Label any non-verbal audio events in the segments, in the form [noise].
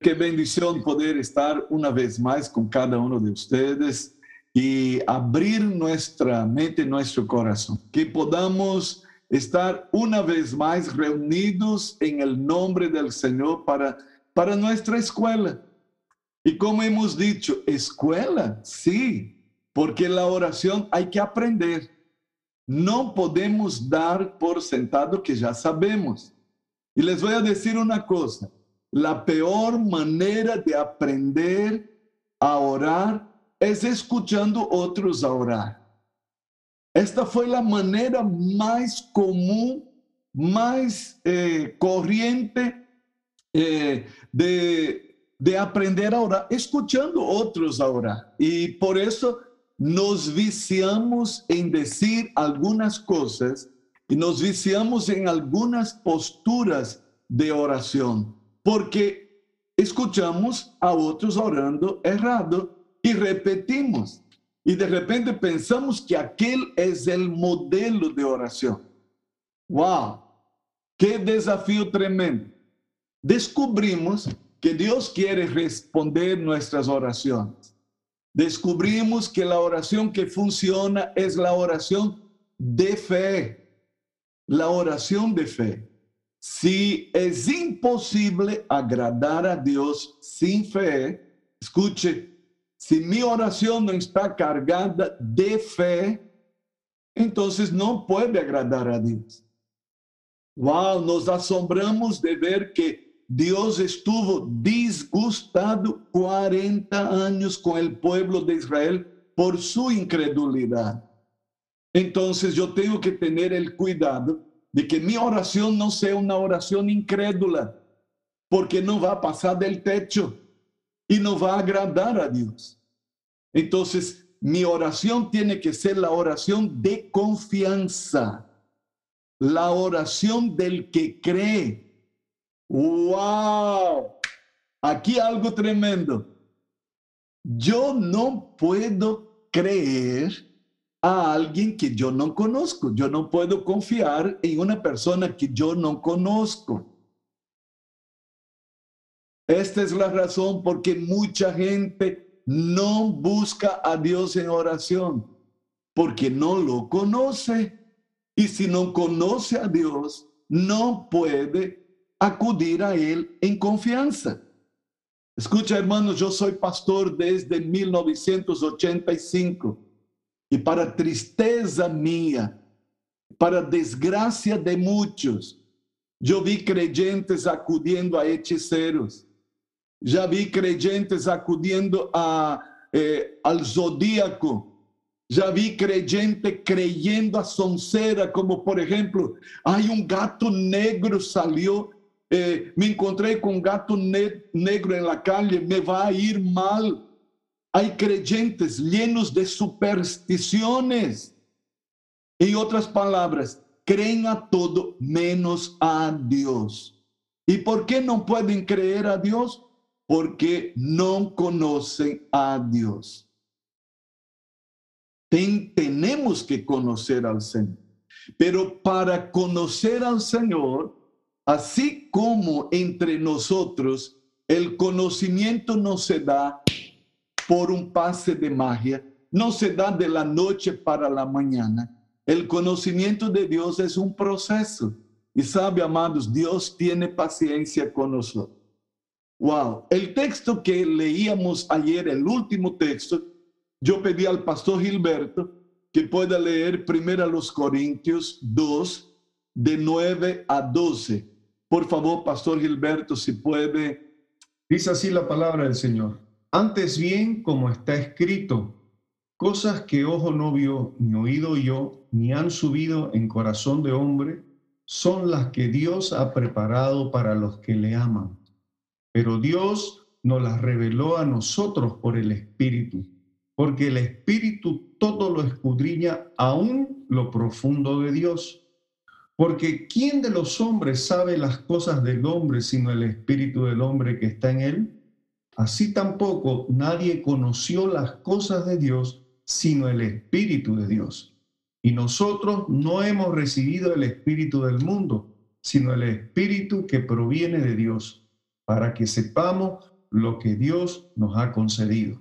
Qué bendición poder estar una vez más con cada uno de ustedes y abrir nuestra mente, nuestro corazón. Que podamos estar una vez más reunidos en el nombre del Señor para, para nuestra escuela. Y como hemos dicho, escuela, sí, porque la oración hay que aprender. No podemos dar por sentado que ya sabemos. Y les voy a decir una cosa, la peor manera de aprender a orar es escuchando otros a orar. Esta fue la manera más común, más eh, corriente eh, de, de aprender a orar, escuchando otros a orar. Y por eso nos viciamos en decir algunas cosas y nos viciamos en algunas posturas de oración, porque escuchamos a otros orando errado y repetimos. Y de repente pensamos que aquel es el modelo de oración. ¡Wow! ¡Qué desafío tremendo! Descubrimos que Dios quiere responder nuestras oraciones. Descubrimos que la oración que funciona es la oración de fe. La oración de fe. Si es imposible agradar a Dios sin fe, escuche, si mi oración no está cargada de fe, entonces no puede agradar a Dios. Wow, nos asombramos de ver que Dios estuvo disgustado 40 años con el pueblo de Israel por su incredulidad. Entonces yo tengo que tener el cuidado de que mi oración no sea una oración incrédula, porque no va a pasar del techo y no va a agradar a Dios. Entonces, mi oración tiene que ser la oración de confianza, la oración del que cree. ¡Wow! Aquí algo tremendo. Yo no puedo creer a alguien que yo no conozco. Yo no puedo confiar en una persona que yo no conozco. Esta es la razón porque mucha gente no busca a Dios en oración, porque no lo conoce. Y si no conoce a Dios, no puede acudir a Él en confianza. Escucha, hermanos, yo soy pastor desde 1985 y para tristeza mía, para desgracia de muchos, yo vi creyentes acudiendo a hechiceros ya vi creyentes acudiendo a, eh, al zodíaco. Ya vi creyente creyendo a soncera, como por ejemplo, hay un gato negro salió, eh, me encontré con un gato negro en la calle, me va a ir mal. Hay creyentes llenos de supersticiones. En otras palabras, creen a todo menos a Dios. ¿Y por qué no pueden creer a Dios? porque no conocen a Dios. tenemos que conocer al Señor. Pero para conocer al Señor, así como entre nosotros, el conocimiento no se da por un pase de magia, no se da de la noche para la mañana. El conocimiento de Dios es un proceso. Y sabe, amados, Dios tiene paciencia con nosotros. Wow, el texto que leíamos ayer, el último texto, yo pedí al pastor Gilberto que pueda leer primero a los Corintios 2, de 9 a 12. Por favor, pastor Gilberto, si puede. Dice así la palabra del Señor. Antes bien, como está escrito, cosas que ojo no vio, ni oído yo, ni han subido en corazón de hombre, son las que Dios ha preparado para los que le aman pero Dios nos las reveló a nosotros por el Espíritu, porque el Espíritu todo lo escudriña aún lo profundo de Dios. Porque ¿quién de los hombres sabe las cosas del hombre sino el Espíritu del hombre que está en él? Así tampoco nadie conoció las cosas de Dios sino el Espíritu de Dios. Y nosotros no hemos recibido el Espíritu del mundo, sino el Espíritu que proviene de Dios para que sepamos lo que Dios nos ha concedido.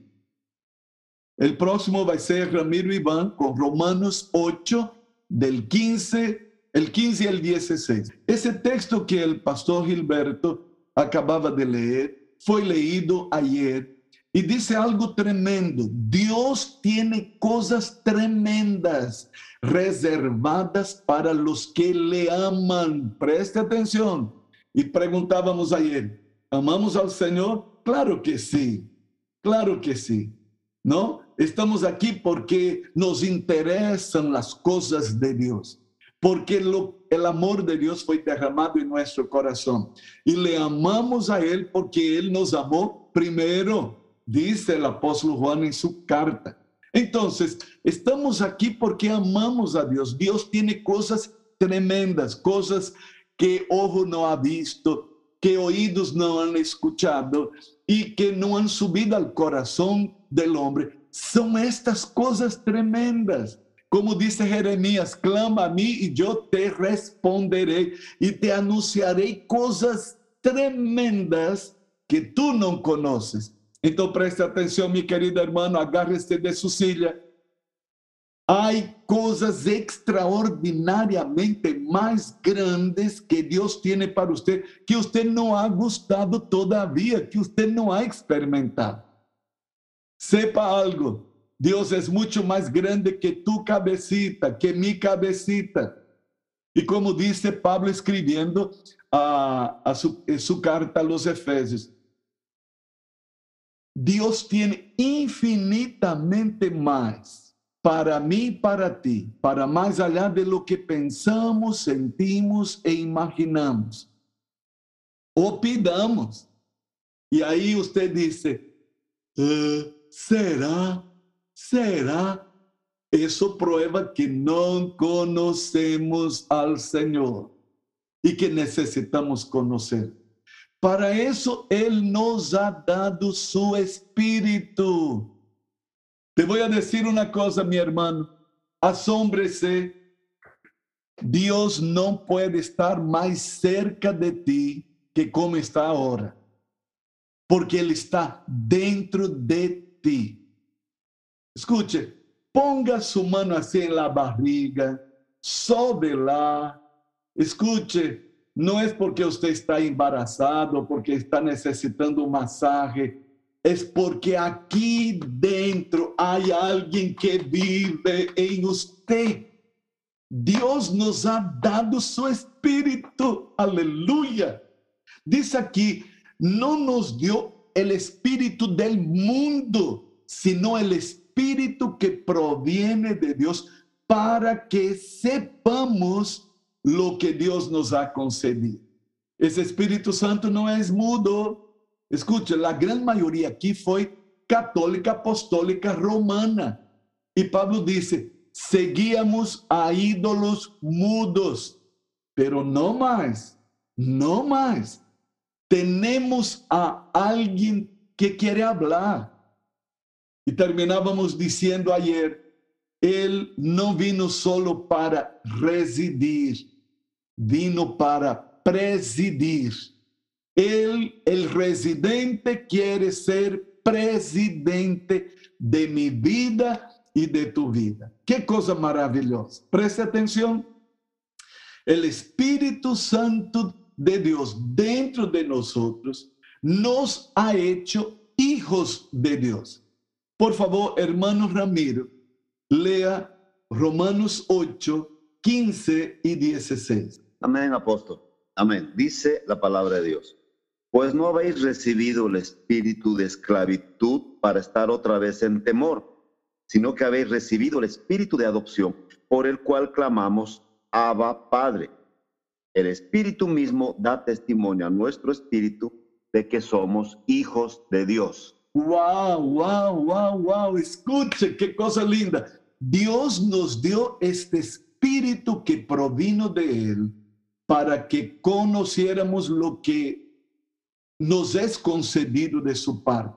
El próximo va a ser Ramiro Iván con Romanos 8, del 15, el 15 y el 16. Ese texto que el pastor Gilberto acababa de leer fue leído ayer y dice algo tremendo. Dios tiene cosas tremendas reservadas para los que le aman. Preste atención. Y preguntábamos ayer, ¿amamos al Señor? Claro que sí, claro que sí. ¿No? Estamos aquí porque nos interesan las cosas de Dios, porque el amor de Dios fue derramado en nuestro corazón y le amamos a Él porque Él nos amó primero, dice el apóstol Juan en su carta. Entonces, estamos aquí porque amamos a Dios. Dios tiene cosas tremendas, cosas que ojo no ha visto, que oídos no han escuchado y que no han subido al corazón del hombre. Son estas cosas tremendas. Como dice Jeremías, clama a mí y yo te responderé y te anunciaré cosas tremendas que tú no conoces. Entonces preste atención, mi querido hermano, agárrese de su silla Hay cosas extraordinariamente más grandes que Dios tiene para usted, que usted no ha gustado todavía, que usted no ha experimentado. Sepa algo, Dios es mucho más grande que tu cabecita, que mi cabecita. Y como dice Pablo escribiendo a, a su, su carta a los Efesios, Dios tiene infinitamente más para mí y para ti, para más allá de lo que pensamos, sentimos e imaginamos. O pidamos. Y ahí usted dice, eh, ¿será? ¿Será? Eso prueba que no conocemos al Señor y que necesitamos conocer. Para eso Él nos ha dado su espíritu. Te voy a decir una cosa, mi hermano. Asómbrese. Dios no puede estar más cerca de ti que como está ahora. Porque Él está dentro de ti. Escuche, ponga su mano así en la barriga, lá. Escuche, no es porque usted está embarazado, porque está necesitando un masaje es porque aquí dentro hay alguien que vive en usted. Dios nos ha dado su espíritu. Aleluya. Dice aquí, no nos dio el espíritu del mundo, sino el espíritu que proviene de Dios para que sepamos lo que Dios nos ha concedido. Ese Espíritu Santo no es mudo, Escucha, a grande maioria aqui foi católica apostólica romana. E Pablo disse: seguíamos a ídolos mudos, pero não mais, não mais. Temos a alguém que quer falar. E terminávamos dizendo ayer, ele não vino solo para residir, vino para presidir. Él, el residente, quiere ser presidente de mi vida y de tu vida. Qué cosa maravillosa. Preste atención. El Espíritu Santo de Dios dentro de nosotros nos ha hecho hijos de Dios. Por favor, hermano Ramiro, lea Romanos 8, 15 y 16. Amén, apóstol. Amén. Dice la palabra de Dios. Pues no habéis recibido el espíritu de esclavitud para estar otra vez en temor, sino que habéis recibido el espíritu de adopción, por el cual clamamos, Abba Padre. El espíritu mismo da testimonio a nuestro espíritu de que somos hijos de Dios. Wow, wow, wow, wow. Escuche qué cosa linda. Dios nos dio este espíritu que provino de Él para que conociéramos lo que nos es concedido de su parte.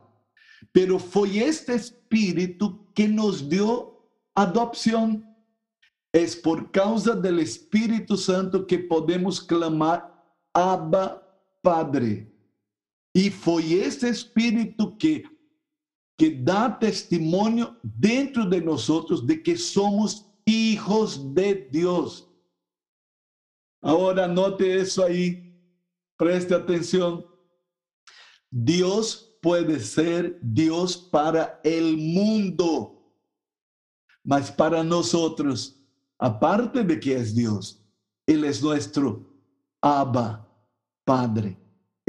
Pero fue este Espíritu que nos dio adopción. Es por causa del Espíritu Santo que podemos clamar Abba Padre. Y fue ese espíritu que, que da testimonio dentro de nosotros de que somos hijos de Dios. Ahora note eso ahí, preste atención. Dios puede ser Dios para el mundo, mas para nosotros, aparte de que es Dios, Él es nuestro Abba, Padre.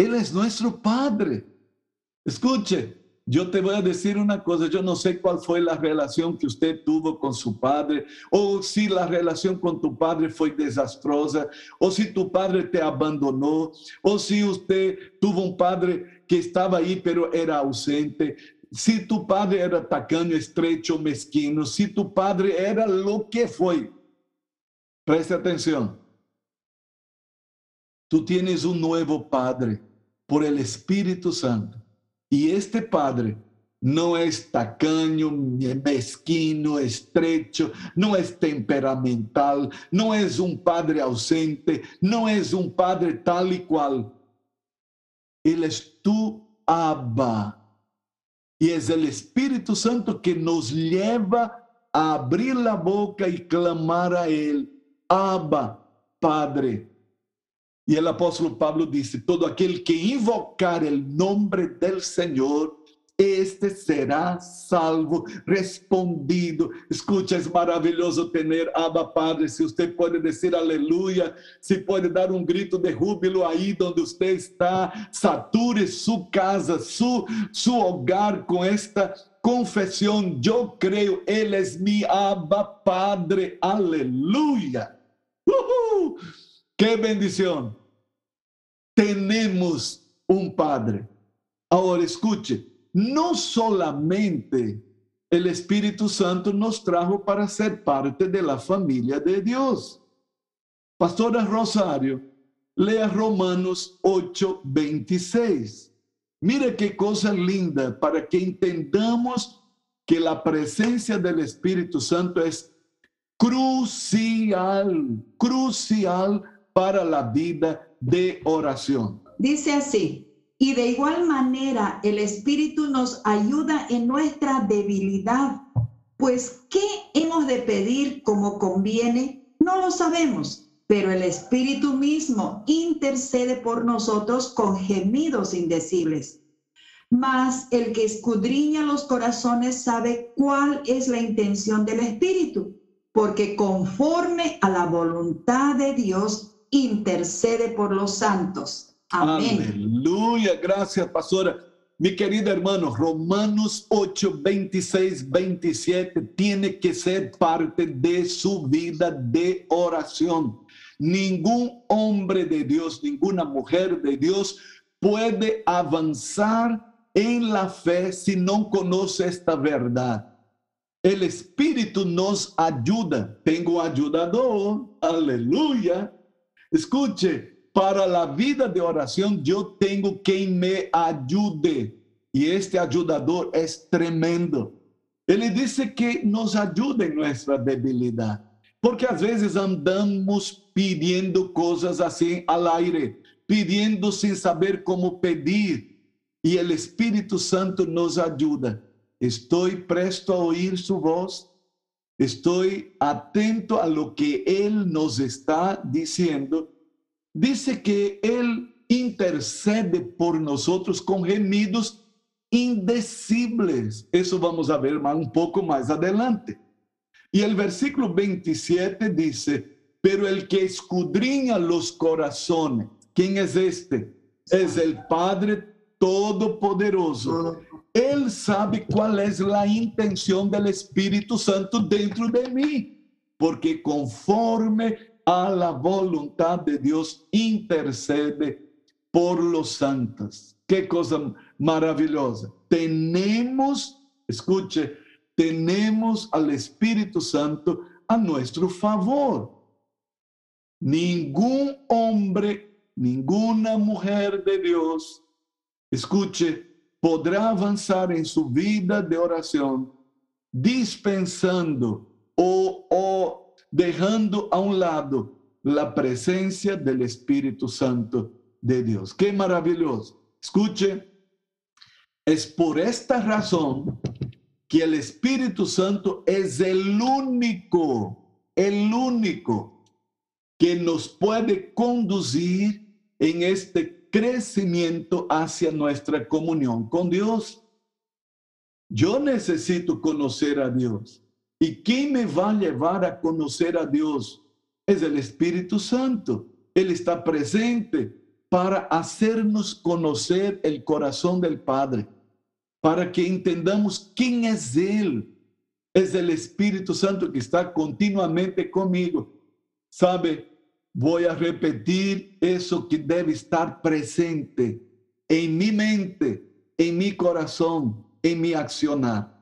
Él es nuestro Padre. Escuche, yo te voy a decir una cosa, yo no sé cuál fue la relación que usted tuvo con su padre, o si la relación con tu padre fue desastrosa, o si tu padre te abandonó, o si usted tuvo un padre que estaba ahí pero era ausente, si tu padre era tacaño, estrecho, mezquino, si tu padre era lo que fue. Preste atención. Tú tienes un nuevo padre por el Espíritu Santo. Y este padre no es tacaño, mezquino, estrecho, no es temperamental, no es un padre ausente, no es un padre tal y cual. Él es tu Abba. Y es el Espíritu Santo que nos lleva a abrir la boca y clamar a Él, Abba, Padre. Y el apóstol Pablo dice, todo aquel que invocar el nombre del Señor, este será salvo, respondido. Escucha, es maravilloso tener Abba Padre. Si usted puede decir aleluya, si puede dar un grito de júbilo ahí donde usted está, sature su casa, su, su hogar con esta confesión. Yo creo, Él es mi Abba Padre. Aleluya. ¡Qué bendición! Tenemos un Padre. Ahora escuche, no solamente el Espíritu Santo nos trajo para ser parte de la familia de Dios. Pastora Rosario, lea Romanos 8, 26. Mire qué cosa linda para que entendamos que la presencia del Espíritu Santo es crucial, crucial para la vida de oración. Dice así, y de igual manera el Espíritu nos ayuda en nuestra debilidad, pues ¿qué hemos de pedir como conviene? No lo sabemos, pero el Espíritu mismo intercede por nosotros con gemidos indecibles. Mas el que escudriña los corazones sabe cuál es la intención del Espíritu, porque conforme a la voluntad de Dios intercede por los santos. Amén. Aleluya, gracias, pastora. Mi querido hermano, Romanos 8, 26, 27 tiene que ser parte de su vida de oración. Ningún hombre de Dios, ninguna mujer de Dios puede avanzar en la fe si no conoce esta verdad. El Espíritu nos ayuda. Tengo ayudador, aleluya Escuche, para la vida de oración yo tengo quien me ayude. Y este ayudador es tremendo. Ele dice que nos ayude en nuestra debilidad. Porque a veces andamos pidiendo cosas así al aire, pidiendo sin saber cómo pedir. Y el Espíritu Santo nos ayuda. Estoy presto a oír su voz. Estoy atento a lo que Él nos está diciendo, dice que Él intercede por nosotros con gemidos indecibles. Eso vamos a ver más, un poco más adelante. Y el versículo 27 dice, pero el que escudriña los corazones, ¿quién es este? Es el Padre Todopoderoso él sabe cuál es la intención del Espíritu Santo dentro de mí, porque conforme a la voluntad de Dios intercede por los santos. Qué cosa maravillosa. Tenemos, escuche, tenemos al Espíritu Santo a nuestro favor. Ningún hombre, ninguna mujer de Dios, escuche, podrá avançar em sua vida de oração, dispensando ou, ou deixando a um lado a presença do Espírito Santo de Deus. Que maravilhoso! escuche, es por esta razón que el Espíritu Santo es el único, el único que nos puede conducir en este crecimiento hacia nuestra comunión con Dios. Yo necesito conocer a Dios. ¿Y quién me va a llevar a conocer a Dios? Es el Espíritu Santo. Él está presente para hacernos conocer el corazón del Padre, para que entendamos quién es Él. Es el Espíritu Santo que está continuamente conmigo. ¿Sabe? Voy a repetir eso que debe estar presente en mi mente, en mi corazón, en mi accionar.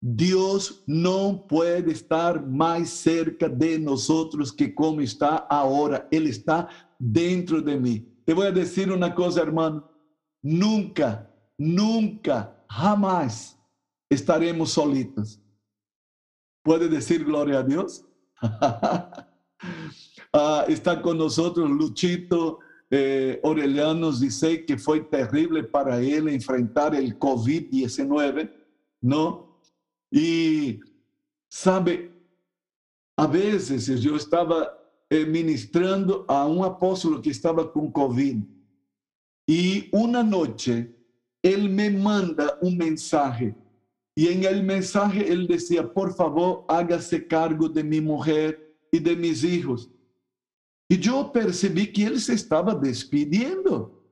Dios no puede estar más cerca de nosotros que como está ahora. Él está dentro de mí. Te voy a decir una cosa, hermano. Nunca, nunca, jamás estaremos solitos. ¿Puede decir gloria a Dios? [laughs] ah, está con nosotros Luchito eh, Orelianos, dice que fue terrible para él enfrentar el COVID-19, ¿no? Y sabe, a veces yo estaba eh, ministrando a un apóstolo que estaba con COVID. Y una noche él me manda un mensaje. Y en el mensaje él decía, por favor, hágase cargo de mi mujer y de mis hijos. Y yo percibí que él se estaba despidiendo.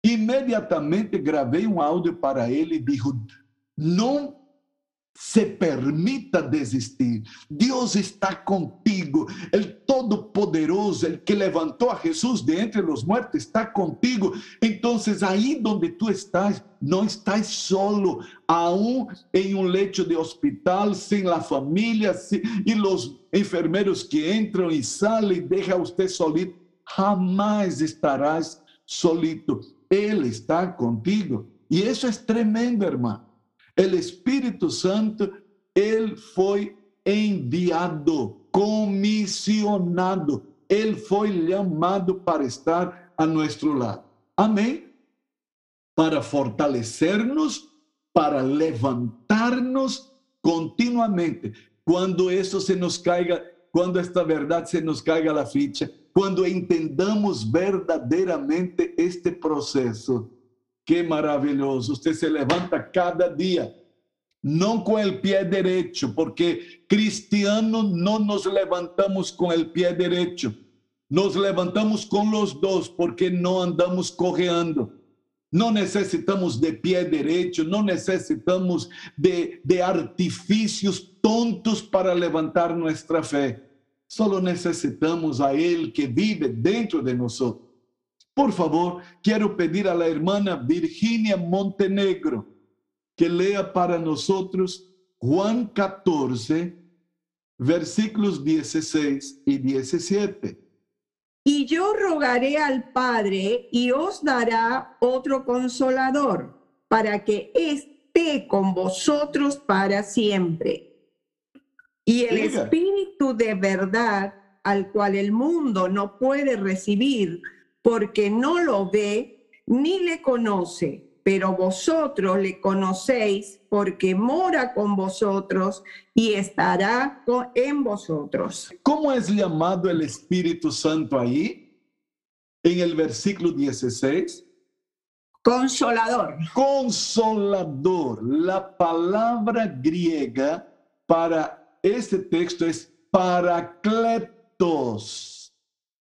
Inmediatamente grabé un audio para él y dijo, no se permita desistir. Dios está contigo. El Todopoderoso, el que levantó a Jesús de entre los muertos, está contigo. Entonces ahí donde tú estás, no estás solo, aún en un lecho de hospital, sin la familia y los enfermeros que entran y salen, deja usted solito. Jamás estarás solito. Él está contigo. Y eso es tremendo, hermano. El Espíritu Santo, Él fue enviado, comisionado. Él fue llamado para estar a nuestro lado. Amén. Para fortalecernos, para levantarnos continuamente. Cuando eso se nos caiga, cuando esta verdad se nos caiga la ficha, cuando entendamos verdaderamente este proceso, Qué maravilloso. Usted se levanta cada día, no con el pie derecho, porque cristianos no nos levantamos con el pie derecho. Nos levantamos con los dos porque no andamos cojeando. No necesitamos de pie derecho, no necesitamos de, de artificios tontos para levantar nuestra fe. Solo necesitamos a Él que vive dentro de nosotros. Por favor, quiero pedir a la hermana Virginia Montenegro que lea para nosotros Juan 14, versículos 16 y 17. Y yo rogaré al Padre y os dará otro consolador para que esté con vosotros para siempre. Y el Espíritu de verdad, al cual el mundo no puede recibir, porque no lo ve ni le conoce, pero vosotros le conocéis porque mora con vosotros y estará en vosotros. ¿Cómo es llamado el Espíritu Santo ahí? En el versículo 16. Consolador. Consolador. La palabra griega para este texto es paracletos.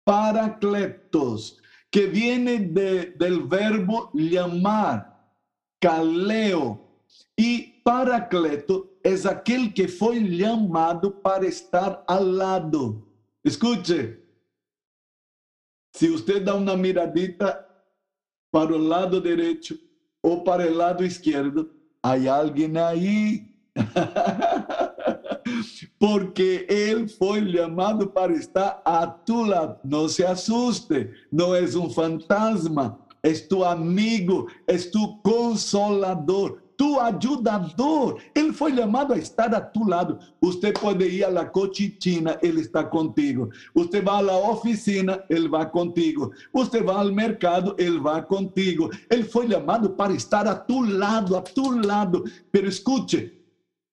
Paracletos que viene de, del verbo llamar, caleo. Y paracleto es aquel que fue llamado para estar al lado. Escuche, si usted da una miradita para el lado derecho o para el lado izquierdo, hay alguien ahí. [laughs] porque Él fue llamado para estar a tu lado. No se asuste, no es un fantasma, es tu amigo, es tu consolador. tu ajudador. Ele foi chamado a estar a tu lado. Você pode ir à cochichina, ele está contigo. Você vai à oficina, ele vai contigo. Você vai ao mercado, ele vai contigo. Ele foi chamado para estar a tu lado, a tu lado. Pero escute,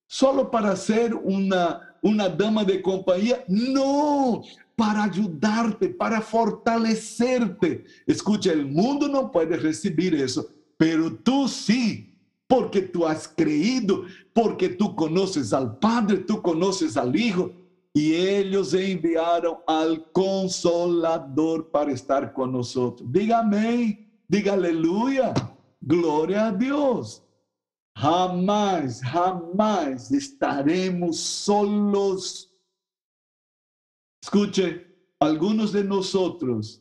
solo para ser uma uma dama de companhia? Não, para ajudar-te, para fortalecer-te. Escute, o mundo não pode receber isso, pero tu sim, porque tu has creído, porque tu conoces al Padre, tu conoces al Hijo, e eles enviaram al Consolador para estar nós. Diga amém, diga aleluia, glória a Deus. Jamás, jamás estaremos solos. Escuche, algunos de nosotros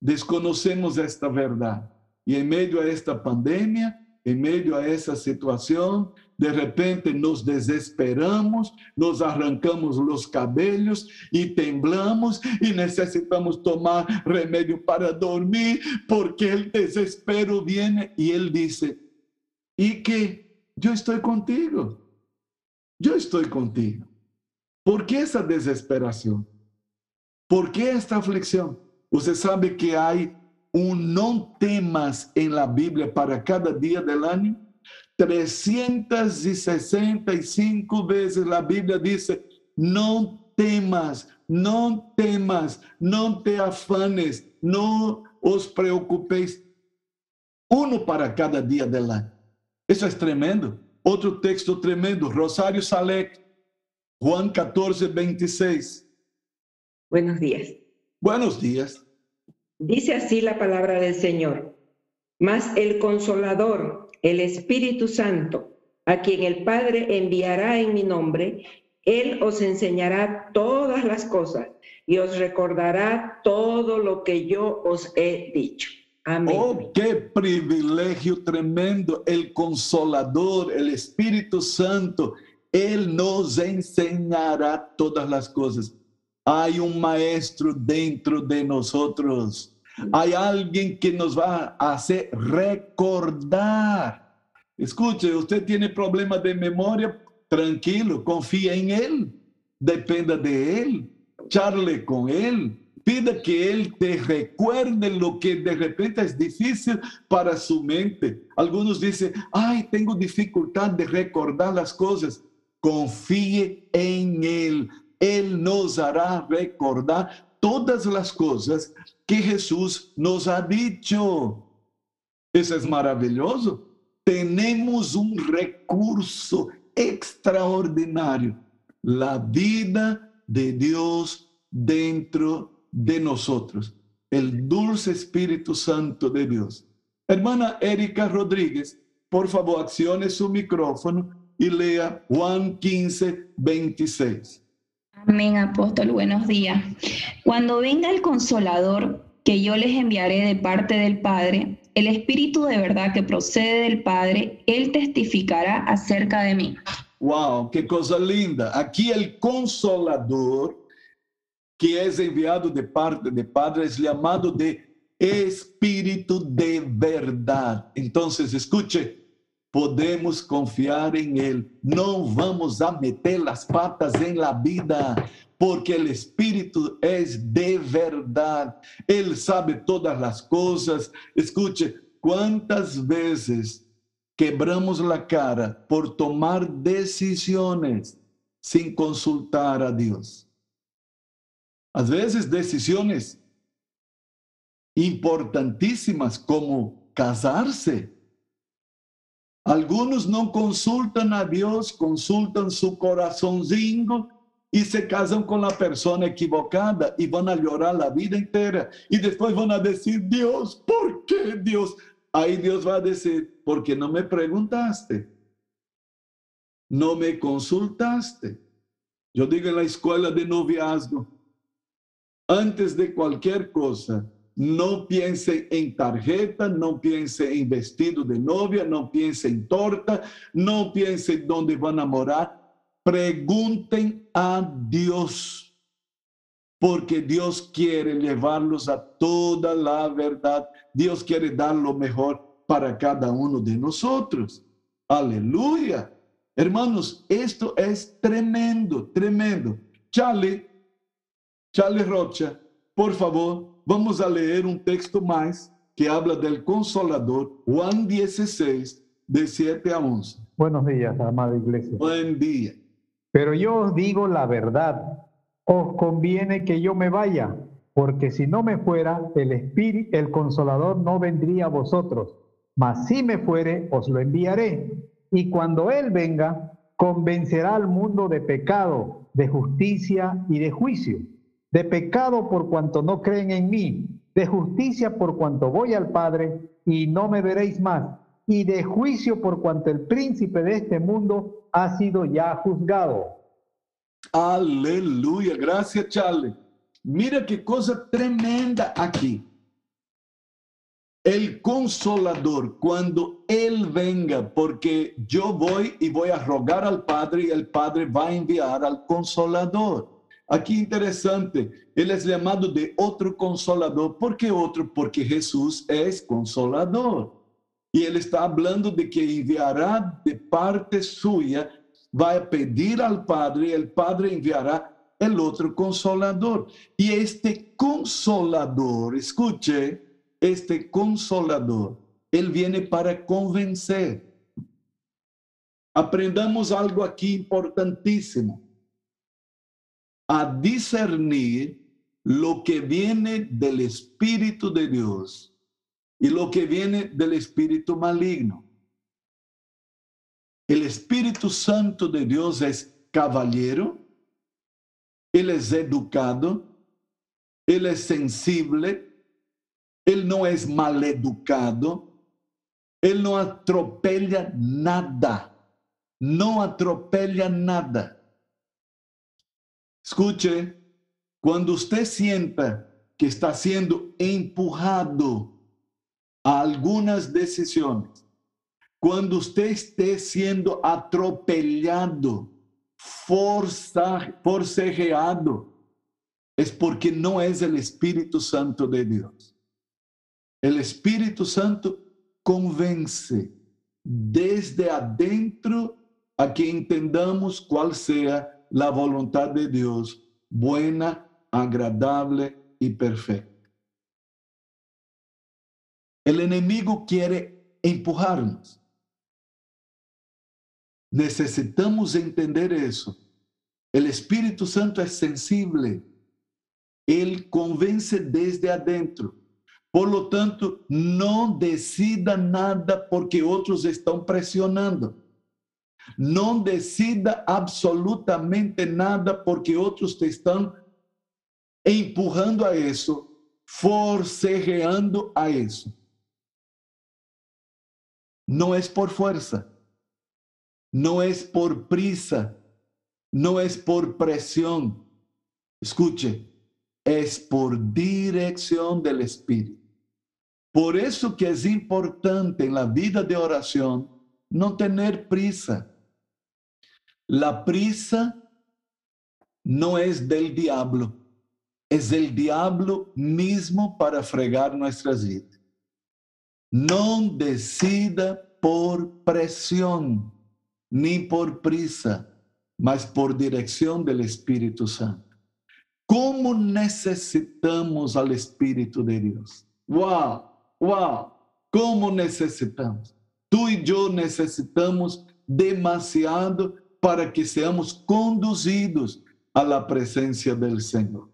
desconocemos esta verdad y en medio a esta pandemia, en medio a esa situación, de repente nos desesperamos, nos arrancamos los cabellos y temblamos y necesitamos tomar remedio para dormir porque el desespero viene y él dice, ¿y qué? Yo estoy contigo. Yo estoy contigo. ¿Por qué esa desesperación? ¿Por qué esta aflicción? Usted sabe que hay un no temas en la Biblia para cada día del año. 365 veces la Biblia dice, no temas, no temas, no te afanes, no os preocupéis. Uno para cada día del año. Isso é tremendo. Outro texto tremendo, Rosário Salek, Juan 14, 26. Buenos días. Buenos días. Dice así la palabra del Señor. Mas el consolador, el Espíritu Santo, a quien el Padre enviará en mi nombre, Él os enseñará todas las cosas y os recordará todo lo que yo os he dicho. Oh, qué privilegio tremendo. El consolador, el Espíritu Santo, Él nos enseñará todas las cosas. Hay un maestro dentro de nosotros. Hay alguien que nos va a hacer recordar. Escuche, usted tiene problemas de memoria, tranquilo, confía en Él, dependa de Él, charle con Él, Pida que Él te recuerde lo que de repente es difícil para su mente. Algunos dicen, ay, tengo dificultad de recordar las cosas. Confíe en Él. Él nos hará recordar todas las cosas que Jesús nos ha dicho. Eso es maravilloso. Tenemos un recurso extraordinario, la vida de Dios dentro de nosotros, el dulce Espíritu Santo de Dios. Hermana Erika Rodríguez, por favor, accione su micrófono y lea Juan 15, 26. Amén, apóstol, buenos días. Cuando venga el consolador que yo les enviaré de parte del Padre, el Espíritu de verdad que procede del Padre, Él testificará acerca de mí. Wow, qué cosa linda. Aquí el consolador que é enviado de parte de Padre, é chamado de Espírito de verdade. Então, escute, podemos confiar em Ele. Não vamos a meter as patas em la vida, porque o Espírito é de verdade. Ele sabe todas as coisas. Escute, quantas vezes quebramos a cara por tomar decisões sem consultar a Deus. Às vezes, decisões importantíssimas como casar-se. Alguns não consultam a Deus, consultam seu coraçãozinho e se casam com a pessoa equivocada e vão a chorar a vida inteira. E depois vão a dizer, Deus, por que Deus? Aí Deus vai dizer, porque não me perguntaste, não me consultaste. Eu digo na escola de noviazgo, antes de qualquer coisa, não pense em tarjeta, não pense em vestido de novia, não pense em torta, não pense em onde vão namorar. Perguntem a Deus, porque Deus quer levá-los a toda a verdade. Deus quer dar o melhor para cada um de nós. Aleluya. Hermanos, esto es tremendo, tremendo. Charlie, Charlie Rocha, por favor, vamos a leer un texto más que habla del Consolador, Juan 16, de 7 a 11. Buenos días, amada iglesia. Buen día. Pero yo os digo la verdad, os conviene que yo me vaya, porque si no me fuera, el Espíritu, el Consolador no vendría a vosotros, mas si me fuere, os lo enviaré. Y cuando Él venga, convencerá al mundo de pecado, de justicia y de juicio. De pecado por cuanto no creen en mí, de justicia por cuanto voy al Padre y no me veréis más, y de juicio por cuanto el príncipe de este mundo ha sido ya juzgado. Aleluya. Gracias, Charlie. Mira qué cosa tremenda aquí. El consolador, cuando Él venga, porque yo voy y voy a rogar al Padre y el Padre va a enviar al consolador. Aquí interesante, Él es llamado de otro consolador. ¿Por qué otro? Porque Jesús es consolador. Y Él está hablando de que enviará de parte suya, va a pedir al Padre y el Padre enviará el otro consolador. Y este consolador, escuche, este consolador, Él viene para convencer. Aprendamos algo aquí importantísimo. A discernir lo que viene del Espíritu de Dios y lo que viene del Espíritu maligno. El Espíritu Santo de Dios es caballero, Él es educado, Él es sensible, Él no es maleducado, Él no atropella nada, no atropella nada. Escuche, cuando usted sienta que está siendo empujado a algunas decisiones, cuando usted esté siendo atropellado, forza, forcejeado, es porque no es el Espíritu Santo de Dios. El Espíritu Santo convence desde adentro a que entendamos cuál sea la voluntad de Dios, buena, agradable y perfecta. El enemigo quiere empujarnos. Necesitamos entender eso. El Espíritu Santo es sensible. Él convence desde adentro. Por lo tanto, não decida nada porque outros estão pressionando. Não decida absolutamente nada porque outros te estão empurrando a isso, forcejeando a isso. Não é por força, não é por prisa, não é por pressão. Escute, é por direção do Espírito. Por eso que es importante la vida de oración no tener prisa. La prisa no es del diablo, es el diablo mismo para fregar nuestras vidas. No decida por presión ni por prisa, mas por dirección del Espíritu Santo. ¿Cómo necesitamos al Espíritu de Dios? ¡Wow! Uau! Como necessitamos. Tu e eu necessitamos demasiado para que seamos conduzidos à presença do Senhor.